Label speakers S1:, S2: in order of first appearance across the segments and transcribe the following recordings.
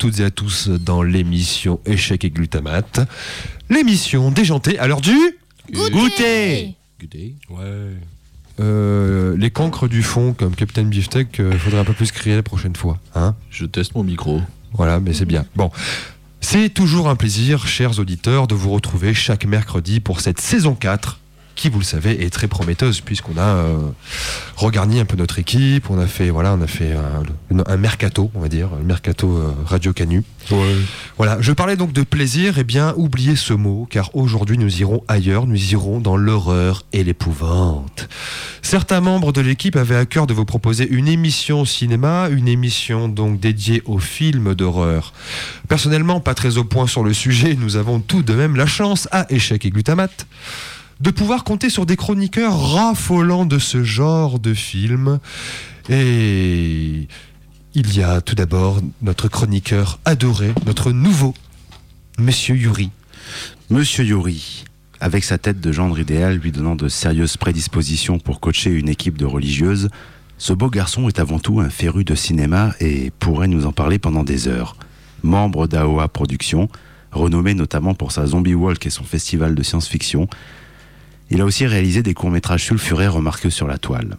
S1: toutes et à tous dans l'émission Échec et Glutamate. L'émission déjantée à l'heure du
S2: Goûter
S1: Ouais. Euh, les cancres du fond, comme Captain Beefsteak, il faudrait un peu plus crier la prochaine fois. Hein
S2: Je teste mon micro.
S1: voilà, mais c'est bien. Bon. C'est toujours un plaisir, chers auditeurs, de vous retrouver chaque mercredi pour cette saison 4 qui, vous le savez, est très prometteuse puisqu'on a euh, regarni un peu notre équipe, on a fait, voilà, on a fait un, un mercato, on va dire, un mercato euh, Radio Canu. Voilà, je parlais donc de plaisir, et bien oubliez ce mot, car aujourd'hui nous irons ailleurs, nous irons dans l'horreur et l'épouvante. Certains membres de l'équipe avaient à cœur de vous proposer une émission cinéma, une émission donc dédiée aux films d'horreur. Personnellement, pas très au point sur le sujet, nous avons tout de même la chance, à échec et glutamate, de pouvoir compter sur des chroniqueurs raffolants de ce genre de film. Et il y a tout d'abord notre chroniqueur adoré, notre nouveau, Monsieur Yuri.
S3: Monsieur Yuri, avec sa tête de gendre idéal lui donnant de sérieuses prédispositions pour coacher une équipe de religieuses, ce beau garçon est avant tout un féru de cinéma et pourrait nous en parler pendant des heures. Membre d'AOA Productions, renommé notamment pour sa Zombie Walk et son festival de science-fiction, il a aussi réalisé des courts-métrages sulfurés remarqués sur la toile.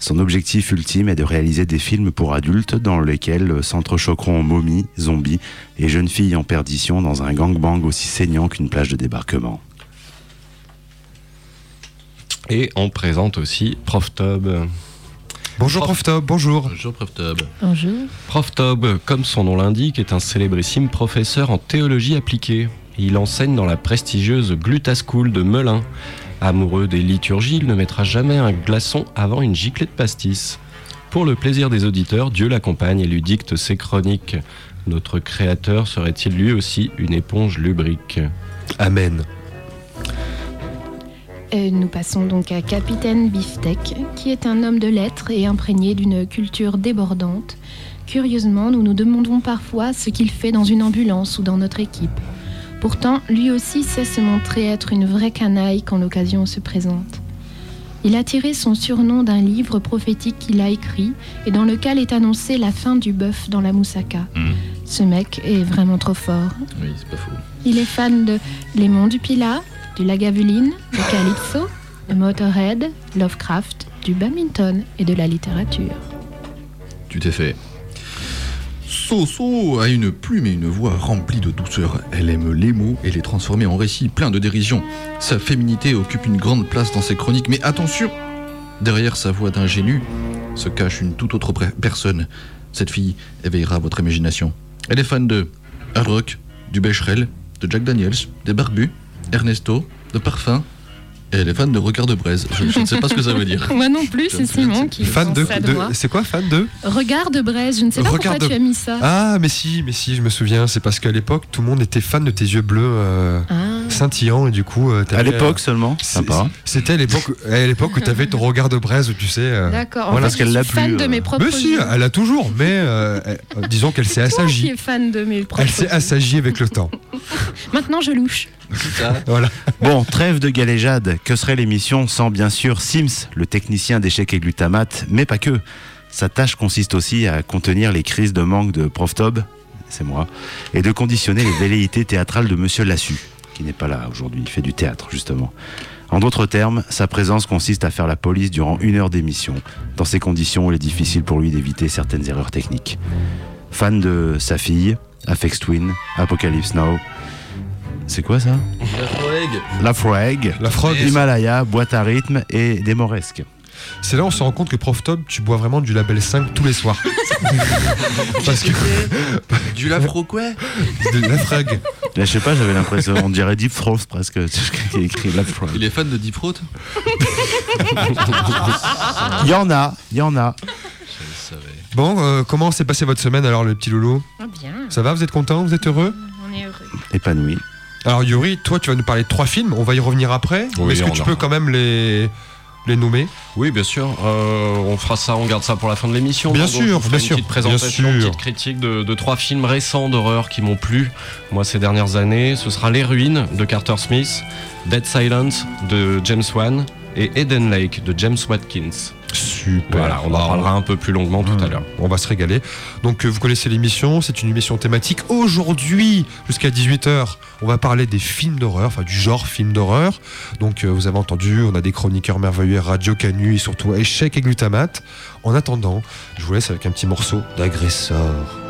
S3: Son objectif ultime est de réaliser des films pour adultes dans lesquels s'entrechoqueront momies, zombies et jeunes filles en perdition dans un gangbang aussi saignant qu'une plage de débarquement.
S2: Et on présente aussi Prof Tob.
S1: Bonjour Prof Top, bonjour.
S2: Bonjour Prof Tob.
S4: Bonjour.
S2: Prof Tob, comme son nom l'indique, est un célébrissime professeur en théologie appliquée. Il enseigne dans la prestigieuse Gluta School de Melun. Amoureux des liturgies, il ne mettra jamais un glaçon avant une giclée de pastis. Pour le plaisir des auditeurs, Dieu l'accompagne et lui dicte ses chroniques. Notre créateur serait-il lui aussi une éponge lubrique
S1: Amen.
S4: Euh, nous passons donc à Capitaine Beefsteak, qui est un homme de lettres et imprégné d'une culture débordante. Curieusement, nous nous demandons parfois ce qu'il fait dans une ambulance ou dans notre équipe. Pourtant, lui aussi sait se montrer être une vraie canaille quand l'occasion se présente. Il a tiré son surnom d'un livre prophétique qu'il a écrit et dans lequel est annoncée la fin du bœuf dans la moussaka. Ce mec est vraiment trop fort.
S2: Oui, c'est pas faux.
S4: Il est fan de Les Monts du Pilat, du Lagavulin, de Calypso, de Motorhead, Lovecraft, du badminton et de la littérature.
S5: Tu t'es fait. Soso a une plume et une voix remplie de douceur. Elle aime les mots et les transformer en récits pleins de dérision. Sa féminité occupe une grande place dans ses chroniques, mais attention Derrière sa voix d'ingénu se cache une toute autre personne. Cette fille éveillera votre imagination. Elle est fan de hard rock, du Becherel, de Jack Daniels, des Barbus, Ernesto, de parfum. Et elle est fan de Regard de Braise. Je, je ne sais pas ce que ça veut dire.
S4: Moi non plus, c'est Simon qui
S1: Fan de, c'est quoi fan de
S4: Regard de braise, je ne sais pas
S1: Regard
S4: pourquoi
S1: de-
S4: tu as mis ça.
S1: Ah mais si, mais si, je me souviens, c'est parce qu'à l'époque tout le monde était fan de tes yeux bleus euh,
S4: Ah.
S1: Scintillants et du coup euh,
S3: À l'époque seulement.
S1: C'était à l'époque, à l'époque où t'avais ton regard de braise, tu sais. euh,
S4: D'accord, en
S1: voilà,
S4: fait,
S3: parce qu'elle
S4: je
S3: l'a
S4: suis fan
S3: plus,
S4: de mes propres
S1: Mais si, elle a toujours, mais euh, disons qu'elle s'est
S4: qui
S1: assagie.
S4: es fan de mes propres
S1: Elle s'est assagie avec le temps.
S4: Maintenant, je louche.
S1: Voilà.
S3: Bon, trêve de galéjade. Que serait l'émission sans bien sûr Sims, le technicien d'échecs et glutamate, mais pas que. Sa tâche consiste aussi à contenir les crises de manque de Prof Tob, c'est moi, et de conditionner les velléités théâtrales de Monsieur Lassu, qui n'est pas là aujourd'hui, il fait du théâtre justement. En d'autres termes, sa présence consiste à faire la police durant une heure d'émission. Dans ces conditions, il est difficile pour lui d'éviter certaines erreurs techniques. Fan de sa fille, Afex Twin, Apocalypse Now. C'est quoi ça? La Frag,
S1: La frog.
S3: Himalaya, boîte à rythme et des moresques.
S1: C'est là où on se rend compte que Prof Top, tu bois vraiment du label 5 tous les soirs. Parce que
S5: Du lafro quoi?
S1: De la frag.
S3: Là, je sais pas, j'avais l'impression, on dirait Deep Throat presque. Y a écrit Left Throat.
S5: Il est fan de Deep Throat?
S3: Il y en a, il y en a.
S1: Bon, euh, comment s'est passée votre semaine alors, le petit loulou?
S4: Ah bien,
S1: Ça va Vous êtes content Vous êtes heureux?
S4: On est heureux.
S3: Épanoui.
S1: Alors, Yuri, toi, tu vas nous parler de trois films. On va y revenir après.
S2: Oui,
S1: mais Est-ce que
S2: on
S1: tu
S2: a-
S1: peux quand même les, les nommer
S2: Oui, bien sûr. Euh, on fera ça, on garde ça pour la fin de l'émission.
S1: Bien sûr, bien
S2: une
S1: sûr,
S2: petite présentation, une petite critique de, de trois films récents d'horreur qui m'ont plu, moi, ces dernières années. Ce sera Les Ruines de Carter Smith, Dead Silence de James Wan et Eden Lake de James Watkins.
S1: Super.
S2: Voilà, on en parlera un peu plus longuement tout à l'heure.
S1: On va se régaler. Donc, euh, vous connaissez l'émission, c'est une émission thématique. Aujourd'hui, jusqu'à 18h, on va parler des films d'horreur, enfin du genre film d'horreur. Donc, euh, vous avez entendu, on a des chroniqueurs merveilleux, Radio Canu et surtout Échec et Glutamate. En attendant, je vous laisse avec un petit morceau d'agresseur.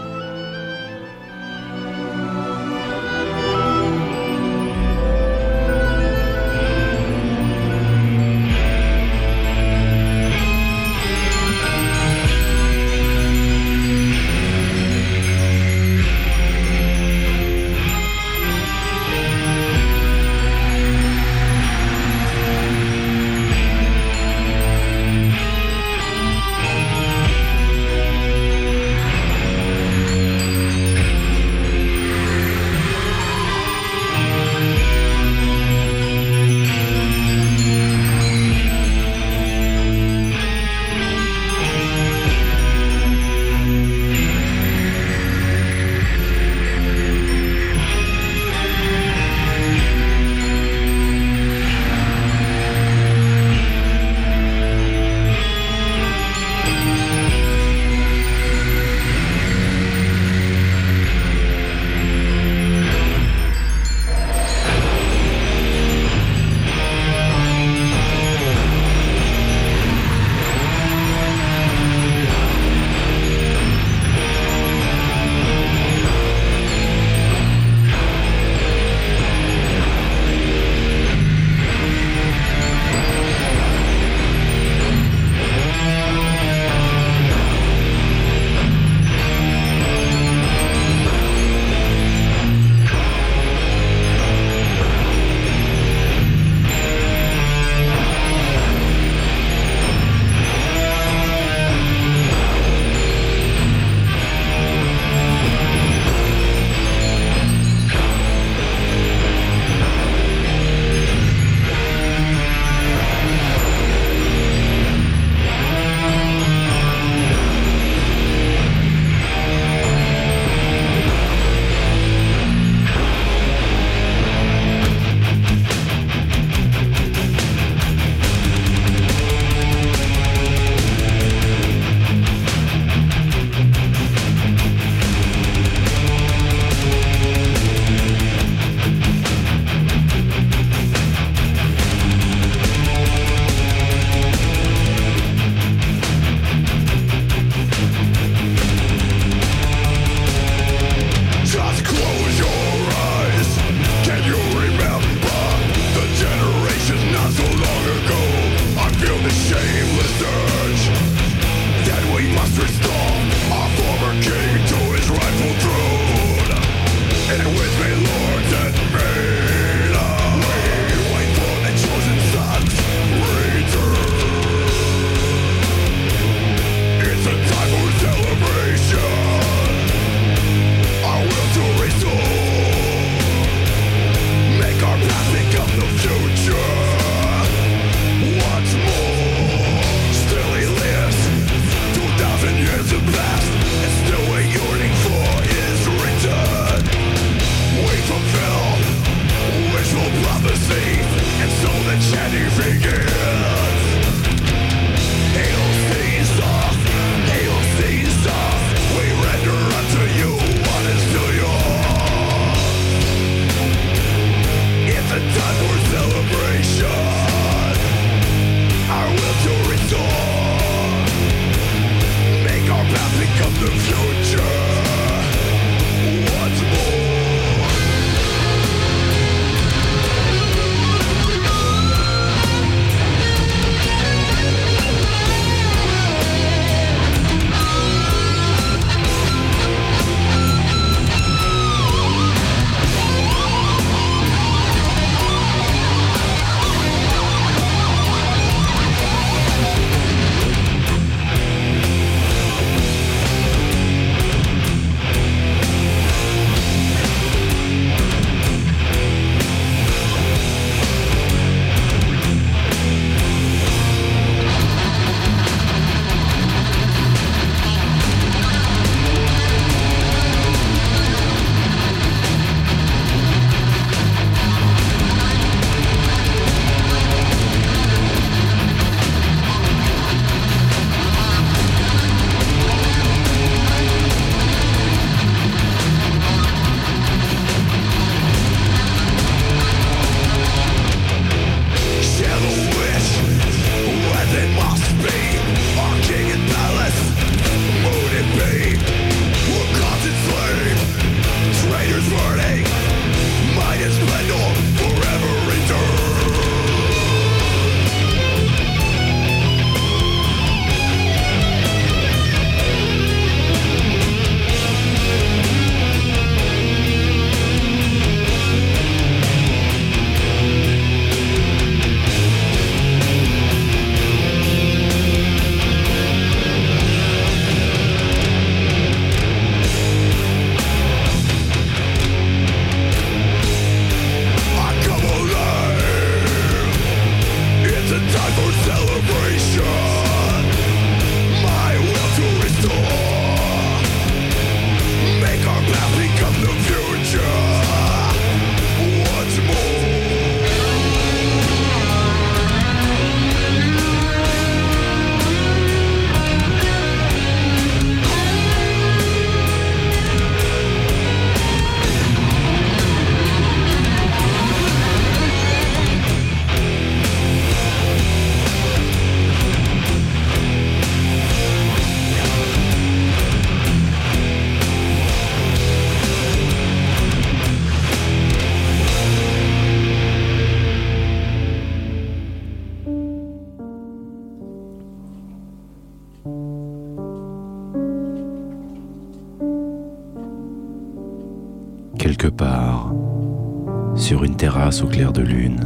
S3: Au clair de lune.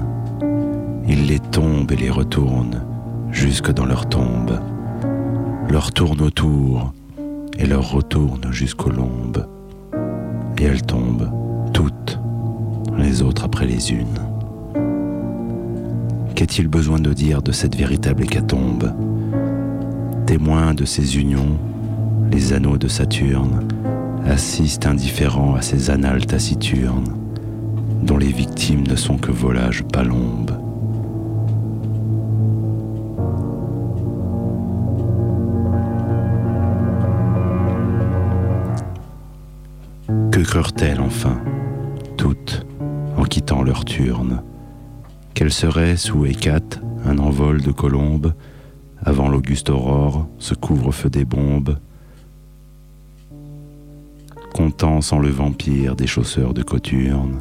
S3: Il les tombe et les retourne jusque dans leur tombe, leur tourne autour et leur retourne jusqu'aux lombes. Et elles tombent, toutes, les autres après les unes. Qu'a-t-il besoin de dire de cette véritable hécatombe? Témoin de ces unions, les anneaux de Saturne assistent indifférents à ces annales taciturnes, dont les victimes ne sont que volages palombes. Que creurent-elles enfin, toutes, en quittant leur turne? Quel serait, sous Hécate, un envol de colombes, avant l'auguste aurore, ce couvre-feu des bombes? Comptant sans le vampire des chausseurs de coturne,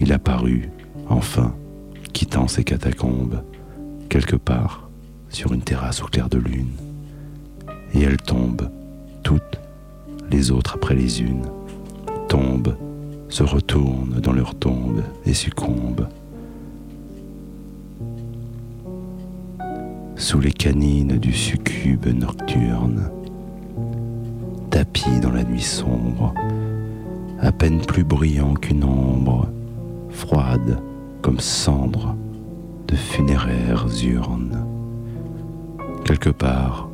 S3: il apparut, enfin, quittant ses catacombes, quelque part, sur une terrasse au clair de lune. Et elles tombent, toutes, les autres après les unes, tombent, se retournent dans leur tombe et succombent. Sous les canines du succube nocturne, tapis dans la nuit sombre, à peine plus brillant qu'une ombre, froide comme cendre de funéraires urnes. Quelque part,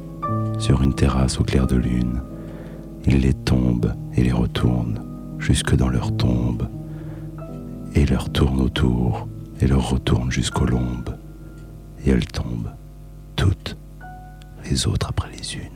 S3: sur une terrasse au clair de lune, il les tombe et les retourne jusque dans leur tombe, et leur tourne autour et leur retourne jusqu'aux lombes, et elles tombent, toutes, les autres après les unes.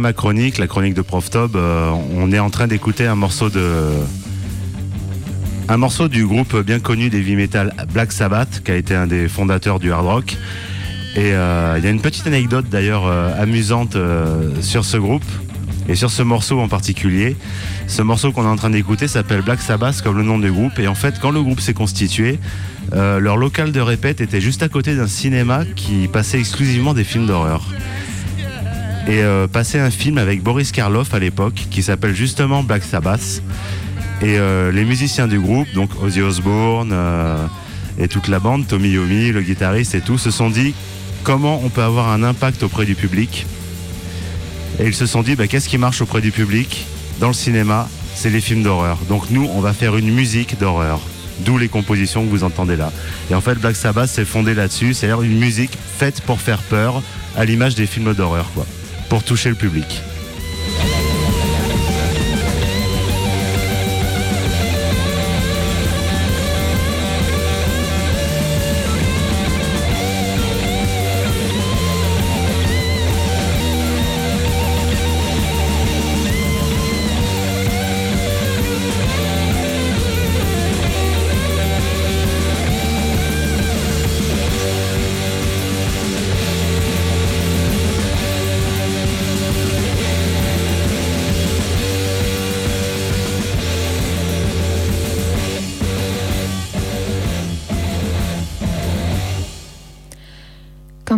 S3: Ma chronique, la chronique de Prof Tob, euh, on est en train d'écouter un morceau du groupe bien connu d'heavy metal Black Sabbath, qui a été un des fondateurs du hard rock. Et euh, il y a une petite anecdote d'ailleurs euh, amusante sur ce groupe et sur ce morceau en particulier. Ce morceau qu'on est en train d'écouter s'appelle Black Sabbath comme le nom du groupe. Et en fait, quand le groupe s'est constitué, leur local de répète était juste à côté d'un cinéma qui passait exclusivement des films d'horreur. Et euh, passait un film avec Boris Karloff à l'époque qui s'appelle justement Black Sabbath. Et euh, les musiciens du groupe, donc Ozzy Osbourne euh, et toute la bande, Tommy Yomi, le guitariste et tout, se sont dit comment on peut avoir un impact auprès du public? Et ils se sont dit bah, qu'est-ce qui marche auprès du public? Dans le cinéma C'est les films d'horreur. Donc nous, on va faire une musique d'horreur. D'où les compositions que vous entendez là. Et en fait, Black Sabbath s'est fondé là-dessus, c'est-à-dire une musique faite pour faire peur, à l'image des films d'horreur, quoi, pour toucher le public.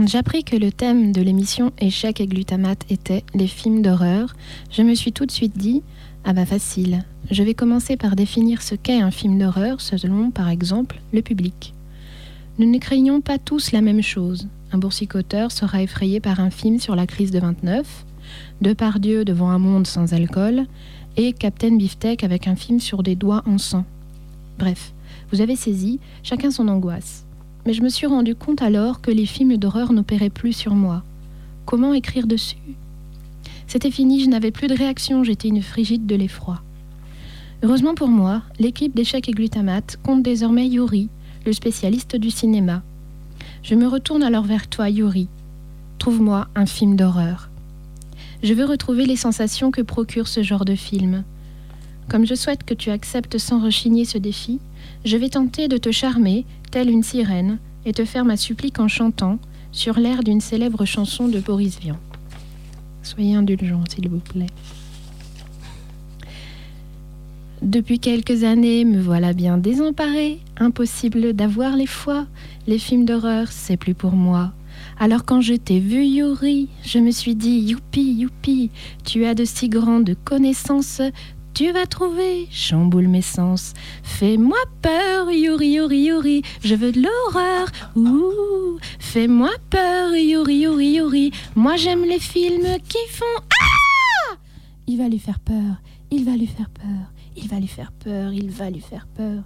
S4: J'appris que le thème de l'émission Échec et glutamate était les films d'horreur, je me suis tout de suite dit Ah bah facile, je vais commencer par définir ce qu'est un film d'horreur selon, par exemple, le public. Nous ne craignons pas tous la même chose. Un boursicoteur sera effrayé par un film sur la crise de 29, Depardieu devant un monde sans alcool, et Captain Beefsteak avec un film sur des doigts en sang. Bref, vous avez saisi, chacun son angoisse. Mais je me suis rendu compte alors que les films d'horreur n'opéraient plus sur moi. Comment écrire dessus? C'était fini, je n'avais plus de réaction, j'étais une frigide de l'effroi. Heureusement pour moi, l'équipe d'échecs et glutamate compte désormais Yuri, le spécialiste du cinéma. Je me retourne alors vers toi, Yuri. Trouve-moi un film d'horreur. Je veux retrouver les sensations que procure ce genre de film. Comme je souhaite que tu acceptes sans rechigner ce défi, je vais tenter de te charmer, telle une sirène, et te faire ma supplique en chantant, sur l'air d'une célèbre chanson de Boris Vian. Soyez indulgents, s'il vous plaît. Depuis quelques années, me voilà bien désemparée. Impossible d'avoir les fois. Les films d'horreur, c'est plus pour moi. Alors quand je t'ai vu, Yuri, je me suis dit, youpi, youpi, tu as de si grandes connaissances. Tu vas trouver, chamboule mes sens. Fais-moi peur, Yuri, Yuri, Yuri. Je veux de l'horreur. Ouh, fais-moi peur, Yuri, Yuri, Yuri. Moi j'aime les films qui font ah. Il va lui faire peur. Il va lui faire peur. Il va lui faire peur. Il va lui faire peur.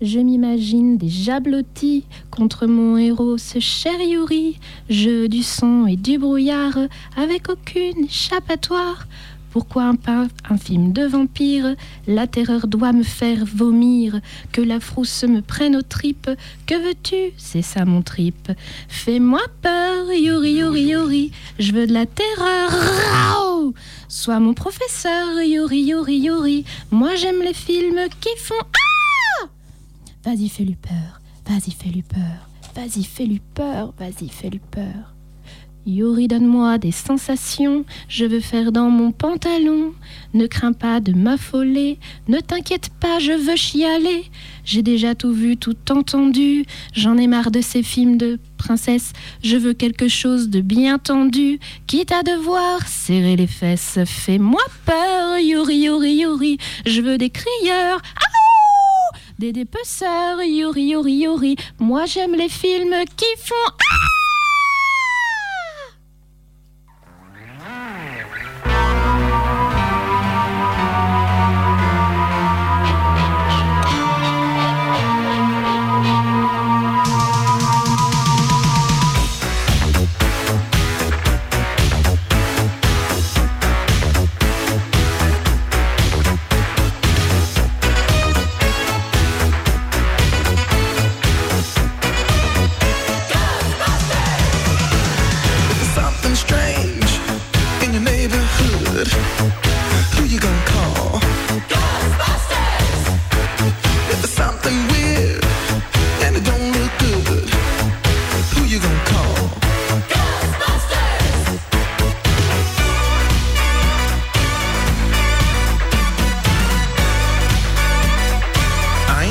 S4: Je m'imagine déjà blotti contre mon héros, ce cher Yuri. Jeu du son et du brouillard, avec aucune échappatoire. Pourquoi un, pa- un film de vampire La terreur doit me faire vomir. Que la frousse me prenne aux tripes. Que veux-tu? C'est ça mon trip. Fais-moi peur, Yuri, Yuri, Yuri. Je veux de la terreur. Sois mon professeur, Yuri, Yuri, Yuri. Moi j'aime les films qui font Ah Vas-y, fais-lui peur. Vas-y, fais-lui peur. Vas-y, fais-lui peur. Vas-y, fais-lui peur. Yuri, donne-moi des sensations, je veux faire dans mon pantalon. Ne crains pas de m'affoler, ne t'inquiète pas, je veux chialer. J'ai déjà tout vu, tout entendu, j'en ai marre de ces films de princesse. Je veux quelque chose de bien tendu, quitte à devoir serrer les fesses. Fais-moi peur, Yuri, Yuri, Yuri, je veux des crieurs. Aouh des dépeceurs, Yuri, Yuri, Yuri. Moi j'aime les films qui font!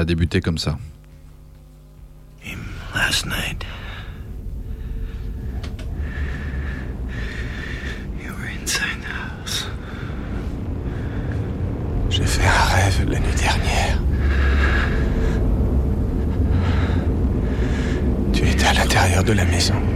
S5: Ça a débuté comme ça.
S6: Last night, you were inside the house. J'ai fait un rêve la nuit dernière. Tu étais à l'intérieur de la maison.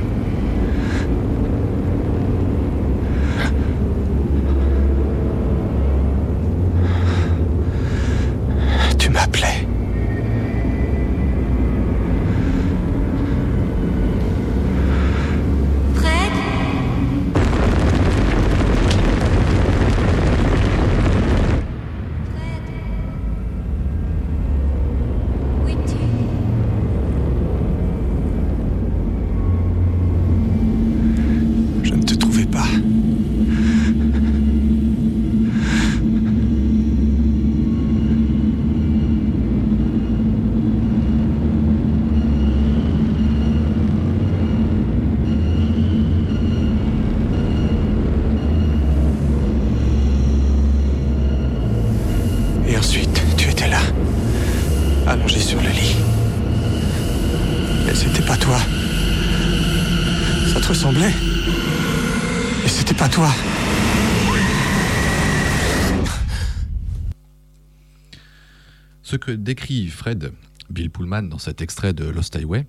S5: Décrit Fred, Bill Pullman, dans cet extrait de Lost Highway,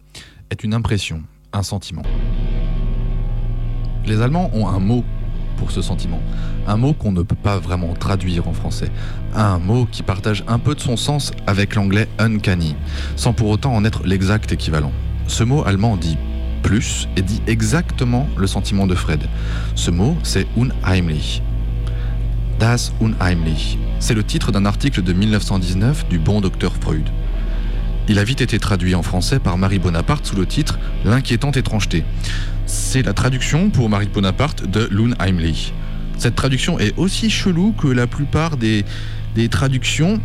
S5: est une impression, un sentiment. Les Allemands ont un mot pour ce sentiment, un mot qu'on ne peut pas vraiment traduire en français, un mot qui partage un peu de son sens avec l'anglais uncanny, sans pour autant en être l'exact équivalent. Ce mot allemand dit plus et dit exactement le sentiment de Fred. Ce mot, c'est unheimlich. Das Unheimlich. C'est le titre d'un article de 1919 du bon docteur Freud. Il a vite été traduit en français par Marie Bonaparte sous le titre L'inquiétante étrangeté. C'est la traduction pour Marie Bonaparte de l'Unheimlich. Cette traduction est aussi chelou que la plupart des, des traductions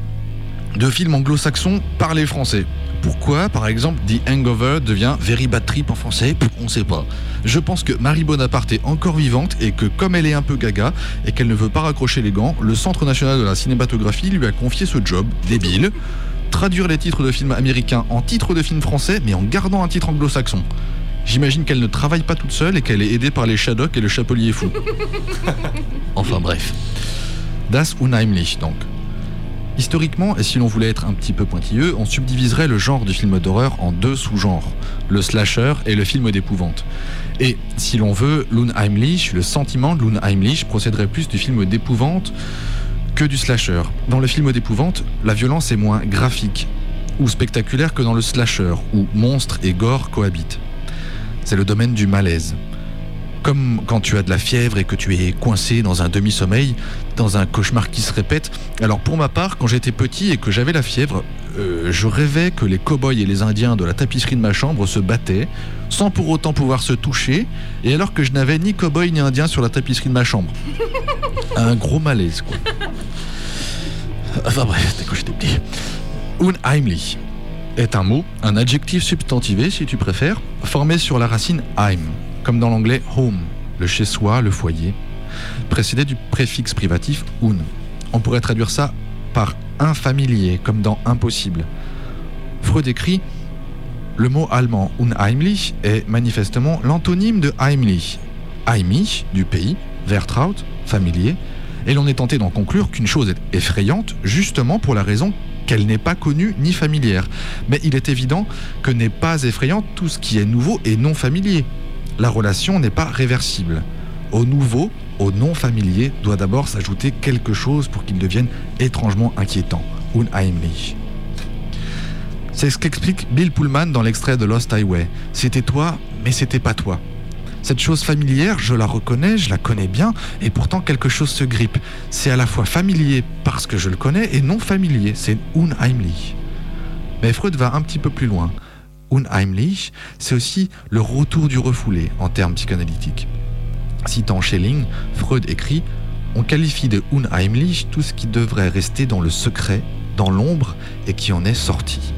S5: de films anglo-saxons par les Français. Pourquoi, par exemple, The Hangover devient Very Bad Trip en français On sait pas. Je pense que Marie Bonaparte est encore vivante et que comme elle est un peu gaga et qu'elle ne veut pas raccrocher les gants, le Centre national de la cinématographie lui a confié ce job débile. Traduire les titres de films américains en titres de films français mais en gardant un titre anglo-saxon. J'imagine qu'elle ne travaille pas toute seule et qu'elle est aidée par les Shadocks et le Chapelier Fou. enfin bref. Das Unheimlich donc. Historiquement, et si l'on voulait être un petit peu pointilleux, on subdiviserait le genre du film d'horreur en deux sous-genres, le slasher et le film d'épouvante. Et si l'on veut, l'Unheimlich, le sentiment de l'Unheimlich procéderait plus du film d'épouvante que du slasher. Dans le film d'épouvante, la violence est moins graphique ou spectaculaire que dans le slasher, où monstres et gore cohabitent. C'est le domaine du malaise. Comme quand tu as de la fièvre et que tu es coincé dans un demi-sommeil, dans un cauchemar qui se répète. Alors pour ma part, quand j'étais petit et que j'avais la fièvre, euh, je rêvais que les cow-boys et les indiens de la tapisserie de ma chambre se battaient, sans pour autant pouvoir se toucher, et alors que je n'avais ni cow-boy ni indien sur la tapisserie de ma chambre. Un gros malaise, quoi. Enfin bref, c'était quand j'étais petit. Unheimlich est un mot, un adjectif substantivé si tu préfères, formé sur la racine heim, comme dans l'anglais home, le chez-soi, le foyer, précédé du préfixe privatif un. On pourrait traduire ça par infamilier, comme dans impossible. Freud écrit Le mot allemand unheimlich est manifestement l'antonyme de heimlich. Heimich, du pays, Vertraut, familier, et l'on est tenté d'en conclure qu'une chose est effrayante justement pour la raison qu'elle n'est pas connue ni familière. Mais il est évident que n'est pas effrayant tout ce qui est nouveau et non familier. La relation n'est pas réversible. Au nouveau, au non familier, doit d'abord s'ajouter quelque chose pour qu'il devienne étrangement inquiétant. Unheimlich. C'est ce qu'explique Bill Pullman dans l'extrait de Lost Highway. C'était toi, mais c'était pas toi. Cette chose familière, je la reconnais, je la connais bien, et pourtant quelque chose se grippe. C'est à la fois familier parce que je le connais et non familier, c'est unheimlich. Mais Freud va un petit peu plus loin. Unheimlich, c'est aussi le retour du refoulé en termes psychanalytiques. Citant Schelling, Freud écrit On qualifie de unheimlich tout ce qui devrait rester dans le secret, dans l'ombre, et qui en est sorti.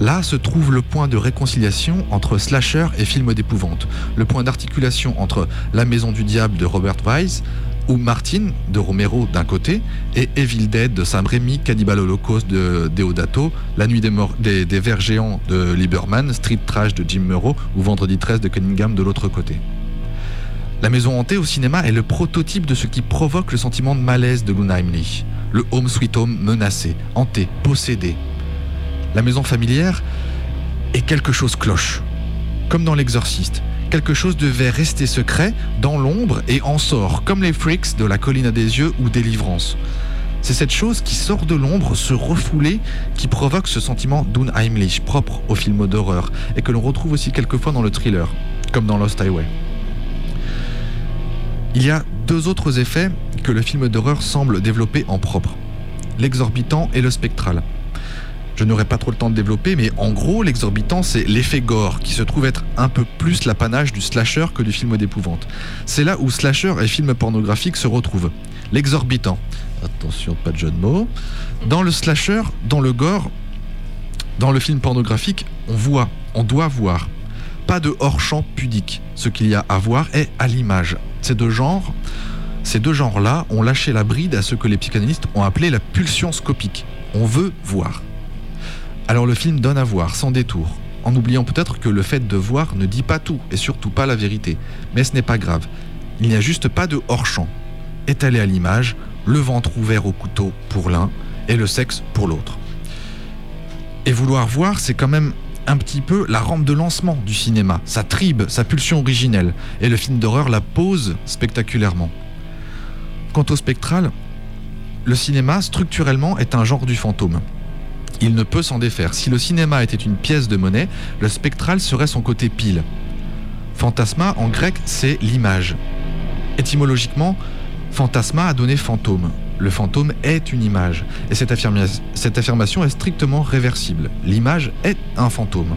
S5: Là se trouve le point de réconciliation entre slasher et film d'épouvante, le point d'articulation entre La Maison du Diable de Robert Weiss ou Martin de Romero d'un côté et Evil Dead de Sam Raimi, Cannibal Holocaust de Deodato, La Nuit des, Vers Géants de Lieberman, Street Trash de Jim Murrow ou Vendredi 13 de Cunningham de l'autre côté. La maison hantée au cinéma est le prototype de ce qui provoque le sentiment de malaise de l'Unheimlich. Le home sweet home menacé, hanté, possédé, la maison familière et quelque chose cloche. Comme dans l'exorciste, quelque chose devait rester secret, dans l'ombre et en sort, comme les freaks de la colline à des yeux ou délivrance. C'est cette chose qui sort de l'ombre, se refouler, qui provoque ce sentiment d'unheimlich propre au film d'horreur et que l'on retrouve aussi quelquefois dans le thriller, comme dans Lost Highway. Il y a deux autres effets que le film d'horreur semble développer en propre, l'exorbitant et le spectral. Je n'aurai pas trop le temps de développer, mais en gros, l'exorbitant, c'est l'effet gore, qui se trouve être un peu plus l'apanage du slasher que du film d'épouvante. C'est là où slasher et film pornographique se retrouvent. L'exorbitant. Attention, pas de jeu de mots. Dans le slasher, dans le gore, dans le film pornographique, on voit, on doit voir. Pas de hors-champ pudique. Ce qu'il y a à voir est à l'image. Ces deux genres, ces deux genres-là ont lâché la bride à ce que les psychanalystes ont appelé la pulsion scopique. On veut voir. Alors le film donne à voir, sans détour, en oubliant peut-être que le fait de voir ne dit pas tout, et surtout pas la vérité. Mais ce n'est pas grave. Il n'y a juste pas de hors-champ. Étalé à l'image, le ventre ouvert au couteau pour l'un, et le sexe pour l'autre. Et vouloir voir, c'est quand même un petit peu la rampe de lancement du cinéma, sa tribe, sa pulsion originelle, et le film d'horreur la pose spectaculairement. Quant au spectral, le cinéma, structurellement, est un genre du fantôme. Il ne peut s'en défaire. Si le cinéma était une pièce de monnaie, le spectral serait son côté pile. Fantasma, en grec, c'est l'image. Étymologiquement, fantasma a donné fantôme. Le fantôme est une image. Et cette, affirma- cette affirmation est strictement réversible. L'image est un fantôme.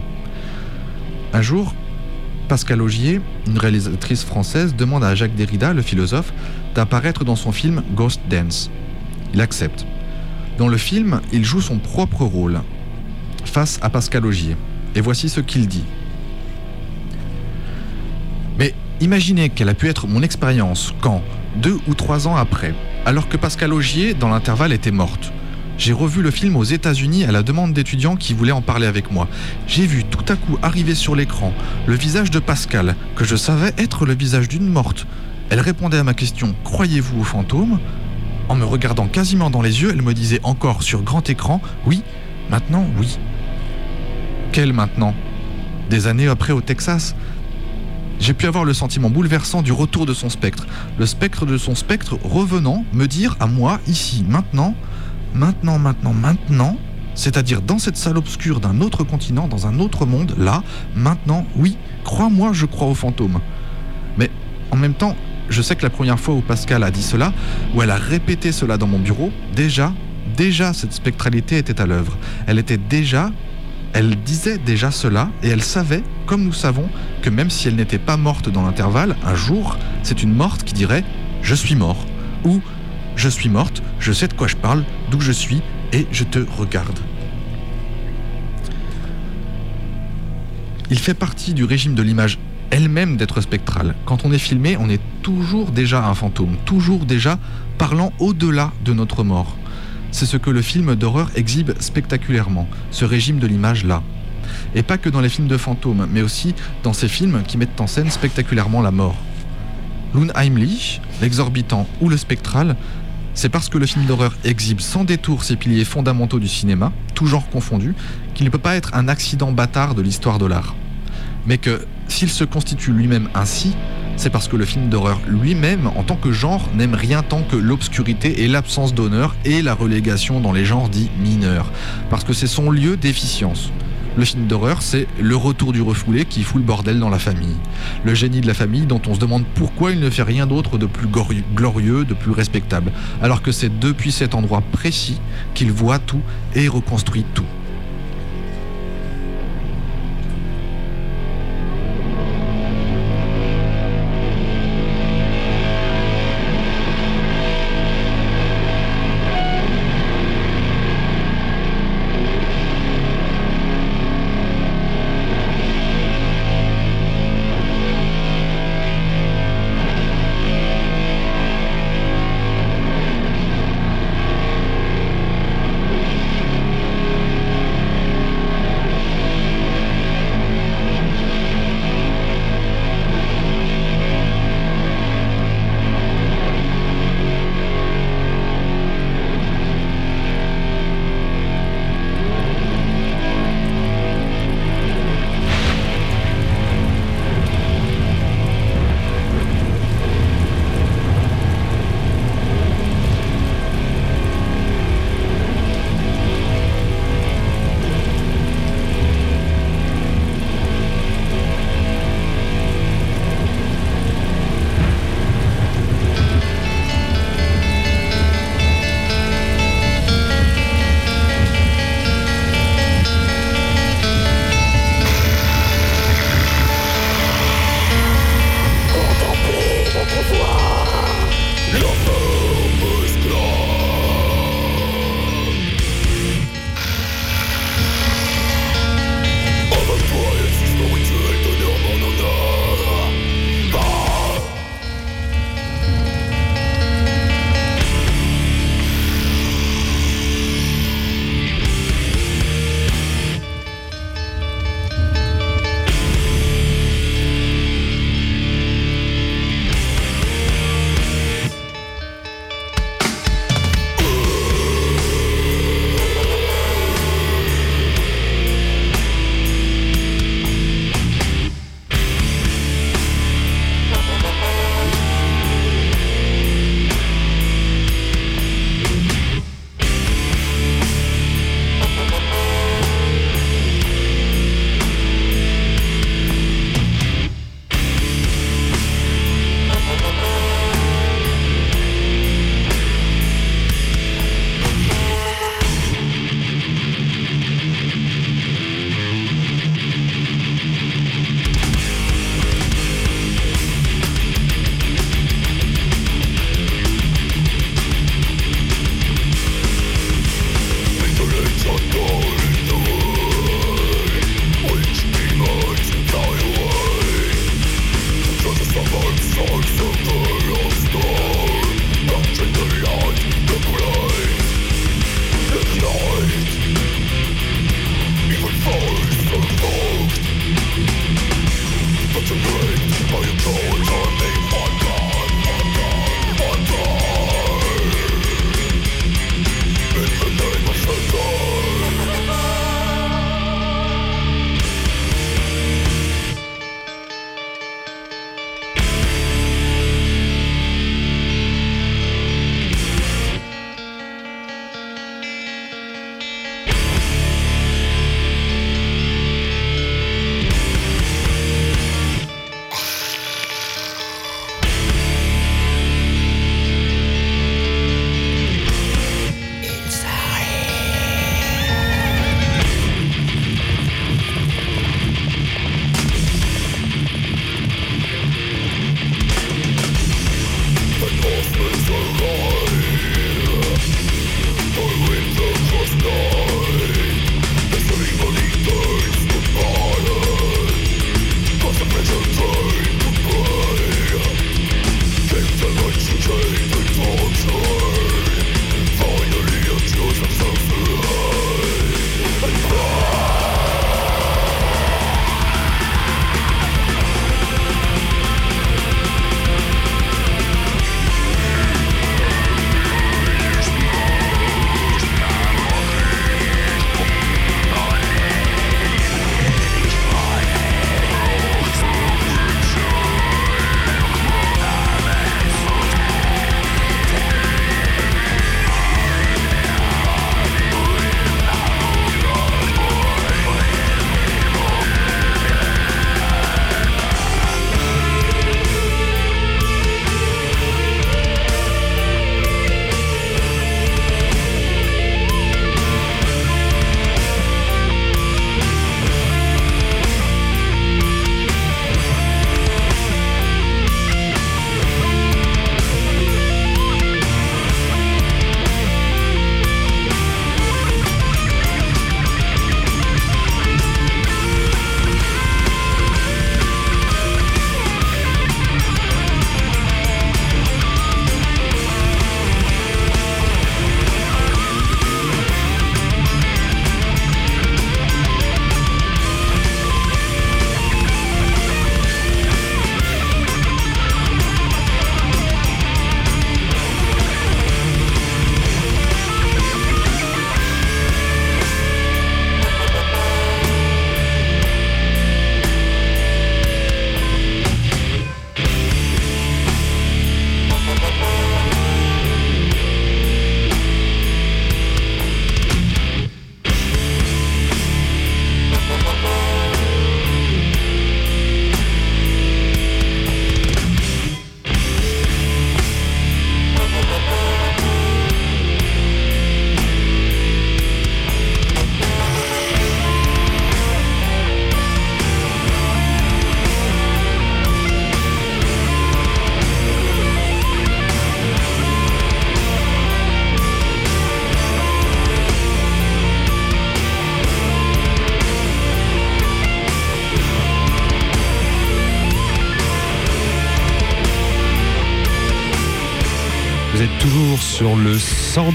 S5: Un jour, Pascal Augier, une réalisatrice française, demande à Jacques Derrida, le philosophe, d'apparaître dans son film Ghost Dance. Il accepte. Dans le film, il joue son propre rôle face à Pascal Augier. Et voici ce qu'il dit. Mais imaginez quelle a pu être mon expérience quand, deux ou trois ans après, alors que Pascal Augier, dans l'intervalle, était morte, j'ai revu le film aux États-Unis à la demande d'étudiants qui voulaient en parler avec moi. J'ai vu tout à coup arriver sur l'écran le visage de Pascal, que je savais être le visage d'une morte. Elle répondait à ma question Croyez-vous aux fantômes En me regardant quasiment dans les yeux, elle me disait encore sur grand écran Oui, maintenant, oui. Quel maintenant? Des années après au Texas? J'ai pu avoir le sentiment bouleversant du retour de son spectre. Le spectre de son spectre revenant me dire à moi, ici, maintenant, maintenant, maintenant, maintenant, c'est-à-dire dans cette salle obscure d'un autre continent, dans un autre monde, là, maintenant, oui, crois-moi, je crois aux fantômes. Mais en même temps, je sais que la première fois où Pascal a dit cela, où elle a répété cela dans mon bureau, déjà, déjà cette spectralité était à l'œuvre. Elle était déjà, elle disait déjà cela, et elle savait, comme nous savons, que même si elle n'était pas morte dans l'intervalle, un jour, c'est une morte qui dirait ⁇ Je suis mort ⁇ ou ⁇ Je suis morte, je sais de quoi je parle, d'où je suis, et je te regarde. Il fait partie du régime de l'image elle-même d'être spectrale. Quand on est filmé, on est toujours déjà un fantôme, toujours déjà parlant au-delà de notre mort. C'est ce que le film d'horreur exhibe spectaculairement, ce régime de l'image-là. Et pas que dans les films de fantômes, mais aussi dans ces films qui mettent en scène spectaculairement la mort. L'Unheimlich, l'exorbitant ou le spectral, c'est parce que le film d'horreur exhibe sans détour ces piliers fondamentaux du cinéma, tout genre confondu, qu'il ne peut pas être un accident bâtard de l'histoire de l'art. Mais que s'il se constitue lui-même ainsi, c'est parce que le film d'horreur lui-même, en tant que genre, n'aime rien tant que l'obscurité et l'absence d'honneur et la relégation dans les genres dits mineurs. Parce que c'est son lieu d'efficience. Le film d'horreur, c'est le retour du refoulé qui fout le bordel dans la famille. Le génie de la famille dont on se demande pourquoi il ne fait rien d'autre de plus glorieux, de plus respectable. Alors que c'est depuis cet endroit précis qu'il voit tout et reconstruit tout.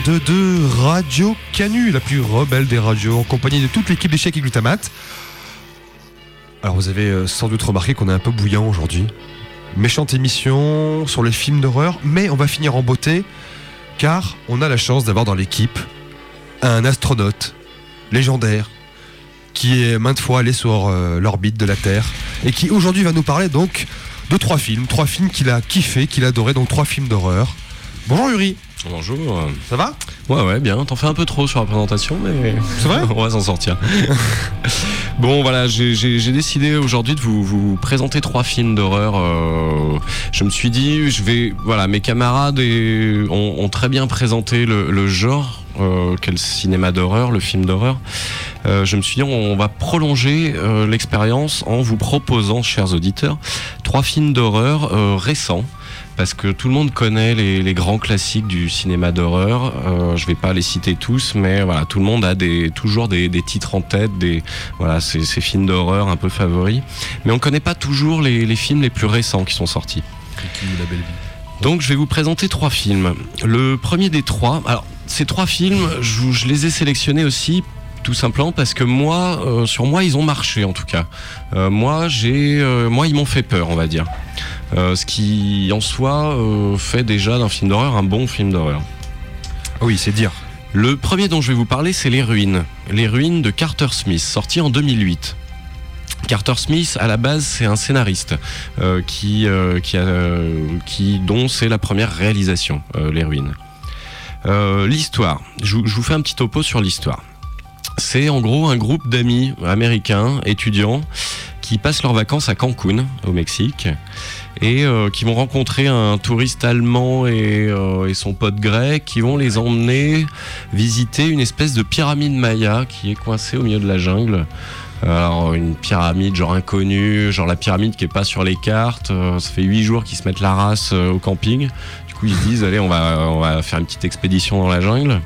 S1: 102.2 Radio Canu, la plus rebelle des radios, en compagnie de toute l'équipe d'échecs et glutamate. Alors vous avez euh, sans doute remarqué qu'on est un peu bouillant aujourd'hui. Méchante émission sur les films d'horreur, mais on va finir en beauté, car on a la chance d'avoir dans l'équipe un astronaute légendaire qui est maintes fois allé sur euh, l'orbite de la Terre et qui aujourd'hui va nous parler donc de trois films, trois films qu'il a kiffé, qu'il a adoré, donc trois films d'horreur. Bonjour Yuri,
S2: Bonjour.
S1: ça va?
S2: Ouais, ouais, bien. T'en fais un peu trop sur la présentation, mais.
S1: C'est vrai?
S2: On va s'en sortir. bon, voilà, j'ai- décidé aujourd'hui de vous, vous présenter trois films d'horreur. euh, je me suis dit, je vais. Voilà, mes camarades et- ont, ont très bien présenté le, le genre. Euh, qu'est le cinéma d'horreur, le film d'horreur. Euh, je me suis dit, on va prolonger euh, l'expérience en vous proposant, chers auditeurs, trois films d'horreur récents parce que tout le monde connaît les, les grands classiques du cinéma d'horreur. Euh, je vais pas les citer tous, mais voilà, tout le monde a des, toujours des, des titres en tête, des voilà, ces, ces films d'horreur un peu favoris. Mais on connaît pas toujours les, les films les plus récents qui sont sortis.
S5: la belle vie.
S2: Donc je vais vous présenter trois films. Le premier des trois, alors ces trois films, je les ai sélectionnés aussi Tout simplement parce que moi, euh, sur moi, ils ont marché en tout cas. Euh, moi, j'ai, euh, moi, ils m'ont fait peur, on va dire. Euh, ce qui, en soi, euh, fait déjà d'un film d'horreur un bon film d'horreur.
S1: Ah Oui, c'est dire.
S2: Le premier dont je vais vous parler, c'est Les Ruines. Les Ruines de Carter Smith, sorti en 2008. Carter Smith, à la base, c'est un scénariste euh, qui, euh, qui, a, euh, qui, dont c'est la première réalisation, Les Ruines. L'histoire, je, je vous fais un petit topo sur l'histoire. C'est en gros un groupe d'amis américains, étudiants, qui passent leurs vacances à Cancun, au Mexique, et euh, qui vont rencontrer un touriste allemand et, euh, et son pote grec, qui vont les emmener visiter une espèce de pyramide maya qui est coincée au milieu de la jungle. Alors une pyramide genre inconnue, genre la pyramide qui est pas sur les cartes. Euh, ça fait huit jours qu'ils se mettent la race au camping. Du coup ils se disent allez on va on va faire une petite expédition dans la jungle.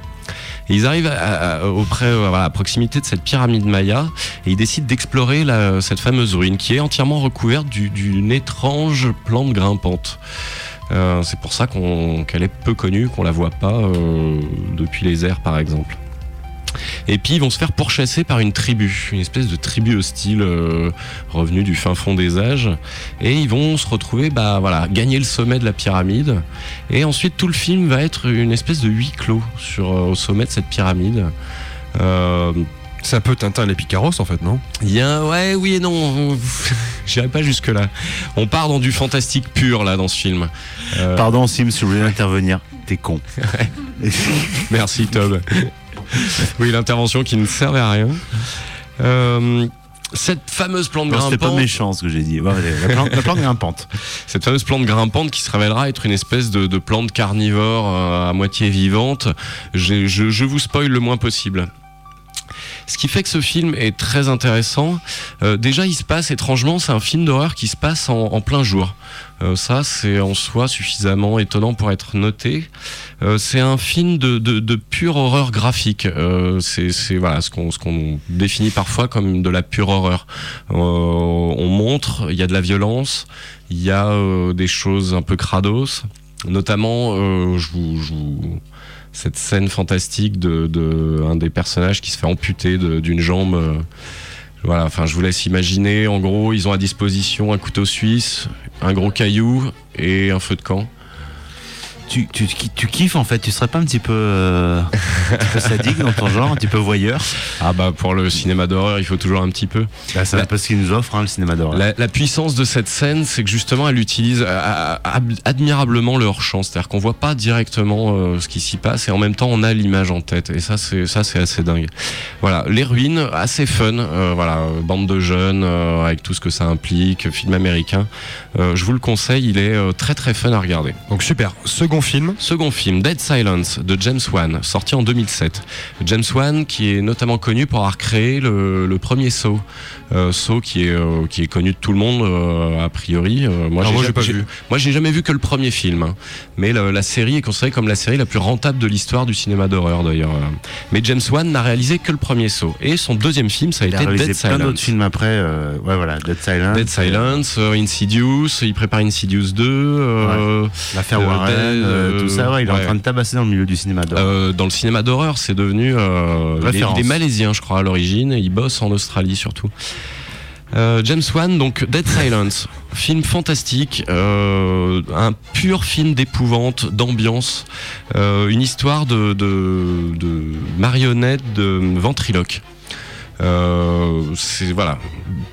S2: Ils arrivent à, à- auprès, euh, à proximité de cette pyramide maya et ils décident d'explorer cette fameuse ruine qui est entièrement recouverte du- d'une étrange plante grimpante. Euh, c'est pour ça qu'elle est peu connue, qu'on la voit pas euh, depuis les airs par exemple. Et puis ils vont se faire pourchasser par une tribu, une espèce de tribu hostile euh, revenue du fin fond des âges. Et ils vont se retrouver, bah voilà, gagner le sommet de la pyramide. Et ensuite tout le film va être une espèce de huis clos sur, euh, au sommet de cette pyramide. Euh,
S1: C'est un peu Tintin et les Picaros en fait, non?
S2: Il y a, ouais, oui et non. J'irai pas jusque là. On part dans du fantastique pur là dans ce film. Euh,
S3: Pardon, Sim, si vous voulez intervenir, t'es con.
S2: Merci Tom. oui, l'intervention qui ne servait à rien. Euh, cette fameuse plante
S3: Non, C'était pas
S2: grimpante,
S3: méchant ce que j'ai dit. Ouais, la, plante, la plante grimpante.
S2: cette fameuse plante grimpante qui se révélera être une espèce de, de plante carnivore euh, à moitié vivante. Je, je vous spoil le moins possible. Ce qui fait que ce film est très intéressant. Euh, déjà, il se passe étrangement, c'est un film d'horreur qui se passe en, en plein jour. Euh, ça, c'est en soi suffisamment étonnant pour être noté. Euh, c'est un film de, pure horreur graphique. Euh, c'est ce qu'on définit parfois comme de la pure horreur. On montre, il y a de la violence, il y a des choses un peu crados. Notamment, je vous, cette scène fantastique de, de un des personnages qui se fait amputer d'une jambe. voilà, enfin, je vous laisse imaginer. En gros, ils ont à disposition un couteau suisse, un gros caillou et un feu de camp.
S3: Tu, tu, tu kiffes en fait, tu serais pas un petit peu, euh, un petit peu sadique dans ton genre, un petit peu voyeur?
S2: Ah bah pour le cinéma d'horreur, il faut toujours un petit peu.
S3: bah, C'est un peu ce qu'il nous offre, hein, le cinéma d'horreur.
S2: La, la puissance de cette scène, c'est que justement, elle utilise euh, ad- admirablement le hors-champ. C'est-à-dire qu'on voit pas directement euh, ce qui s'y passe et en même temps, on a l'image en tête. Et ça, c'est ça, c'est assez dingue. Voilà, les ruines, assez fun. euh, voilà, bande de jeunes euh, avec tout ce que ça implique, film américain. Euh, je vous le conseille, il est euh, très très fun à regarder.
S1: Donc super. Second
S2: Second film, Dead Silence de James Wan, sorti en 2007. James Wan qui est notamment connu pour avoir créé le, premier Saw. Euh, Saw qui est, euh, qui est connu de tout le monde euh, a priori. Euh, moi,
S1: moi,
S2: ja-
S1: j'ai pas vu.
S2: Moi j'ai jamais vu que le premier film. hein. Mais le- la série est considérée comme la série la plus rentable de l'histoire du cinéma d'horreur d'ailleurs. Mais James Wan n'a réalisé que le premier Saw. Et son deuxième film, ça a
S3: Il a
S2: été
S3: réalisé
S2: Dead
S3: plein d'autres
S2: Silence.
S3: films après. euh, ouais, voilà, Dead Silence.
S2: Dead Silence, euh, Insidious, il prépare Insidious 2. euh,
S3: L'affaire
S2: Euh,
S3: Warren,
S2: Dead,
S3: euh, tout ça, ouais, il est
S2: ouais.
S3: en train de tabasser dans le milieu du cinéma d'horreur.
S2: Euh, dans le cinéma d'horreur, c'est devenu. euh, il, est,
S3: Référence.
S2: il est malaisien, je crois, à l'origine, et il bosse en Australie surtout. Euh, James Wan, donc Dead Silence, film fantastique, euh, un pur film d'épouvante, d'ambiance, euh, une histoire de, de, de marionnettes, de ventriloque. Euh, c'est voilà.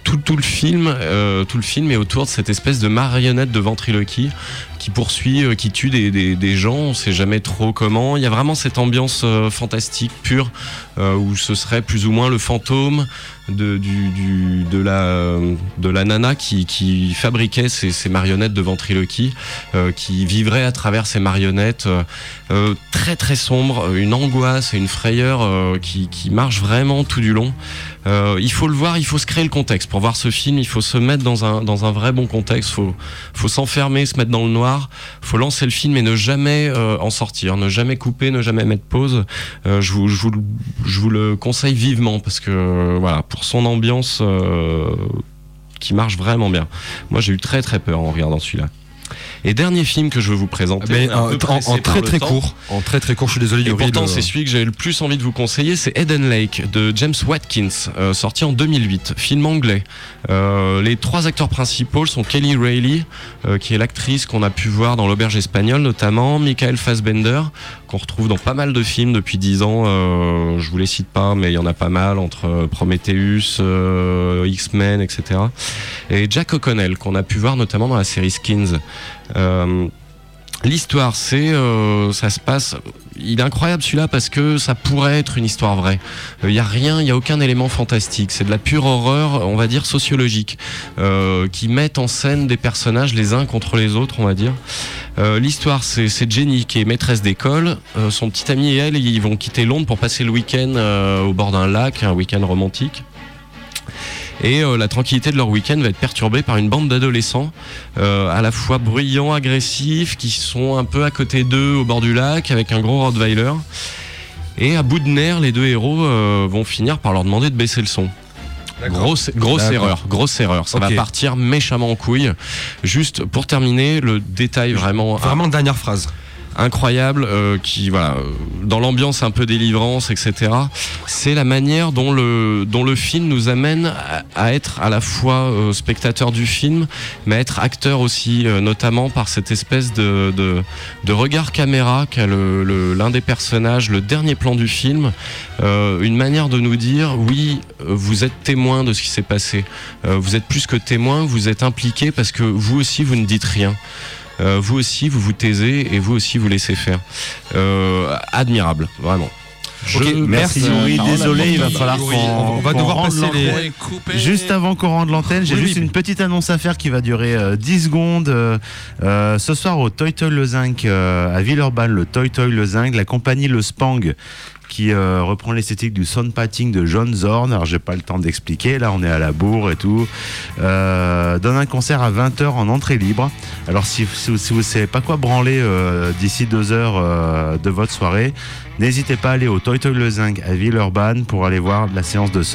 S2: Tout, tout le film euh, tout le film est autour de cette espèce de marionnette de ventriloquie qui poursuit euh, qui tue des, des, des gens. On sait jamais trop comment. Il y a vraiment cette ambiance fantastique pure où ce serait plus ou moins le fantôme de, du, du- de, la, de la nana qui, qui fabriquait ces, ces marionnettes de ventriloquie, euh, qui vivrait à travers ces marionnettes, euh, très très sombre, une angoisse et une frayeur euh, qui, qui marche vraiment tout du long. Euh, il faut le voir, il faut se créer le contexte. Pour voir ce film, il faut se mettre dans un, dans un vrai bon contexte, faut, faut s'enfermer, se mettre dans le noir, faut lancer le film et ne jamais euh, en sortir, ne jamais couper, ne jamais mettre pause. Euh, je, vous, je, vous, je vous le conseille vivement parce que voilà, pour son ambiance qui marche vraiment bien. Moi, j'ai eu très très peur en regardant celui-là. Et dernier film que je veux vous présenter.
S1: Mais
S2: un peu
S1: en, très très
S2: temps.
S1: court. En très très court, je suis désolé,
S2: Et pourtant, c'est celui que j'avais le plus envie de vous conseiller, c'est Eden Lake de James Watkins, euh, sorti en 2008, film anglais. Euh, les trois acteurs principaux sont Kelly Reilly, euh, qui est l'actrice qu'on a pu voir dans l'auberge espagnole notamment, Michael Fassbender, qu'on retrouve dans pas mal de films depuis 10 ans. Euh, je vous les cite pas, mais il y en a pas mal entre euh, Prometheus, euh, X-Men, etc. Et Jack O'Connell, qu'on a pu voir notamment dans la série Skins. Euh, L'histoire, c'est, euh, ça se passe. Il est incroyable celui-là parce que ça pourrait être une histoire vraie. Il y a rien, il y a aucun élément fantastique. C'est de la pure horreur, on va dire sociologique, euh, qui met en scène des personnages les uns contre les autres, on va dire. Euh, L'histoire, c'est Jenny qui est maîtresse d'école. Euh, son petit ami et elle, ils vont quitter Londres pour passer le week-end euh, au bord d'un lac, un week-end romantique. Et la tranquillité de leur week-end va être perturbée par une bande d'adolescents, à la fois bruyants, agressifs, qui sont un peu à côté d'eux au bord du lac, avec un gros Rottweiler. Et à bout de nerfs, les deux héros vont finir par leur demander de baisser le son. Grosse, grosse erreur, grosse erreur. Ça va partir méchamment en couille. Juste pour terminer, le détail vraiment
S1: Vraiment dernière phrase.
S2: Incroyable euh, qui voilà euh, dans l'ambiance un peu délivrance etc c'est la manière dont le dont le film nous amène à, être à la fois euh, spectateur du film mais à être acteur aussi notamment par cette espèce de, de, regard caméra qu'a le- l'un des personnages le dernier plan du film une manière de nous dire oui vous êtes témoin de ce qui s'est passé. Vous êtes plus que témoin vous êtes impliqué parce que vous aussi vous ne dites rien euh, vous aussi, vous vous taisez et vous aussi, vous laissez faire. Euh, admirable, vraiment. Je
S1: Ok,
S3: Merci
S2: à
S3: désolé, il va falloir qu'on
S1: on- on va devoir passer les-.
S3: Juste avant qu'on rende l'antenne, j'ai
S1: Oui,
S3: juste
S1: oui.
S3: une petite annonce à faire qui va durer euh, 10 secondes. Euh, euh, ce soir au Toy Toy Le Zinc euh, à Villeurbanne, le Toy Toy Le Zinc, la compagnie Le Spang qui euh, reprend l'esthétique du soundpatting de John Zorn. Alors j'ai pas le temps d'expliquer, là on est à la bourre et tout. Euh, donne un concert à 20h en entrée libre. Alors si, vous savez pas quoi branler euh, d'ici 2 heures de votre soirée, n'hésitez pas à aller au Toy Toy Le Zinc à Villeurbanne pour aller voir la séance de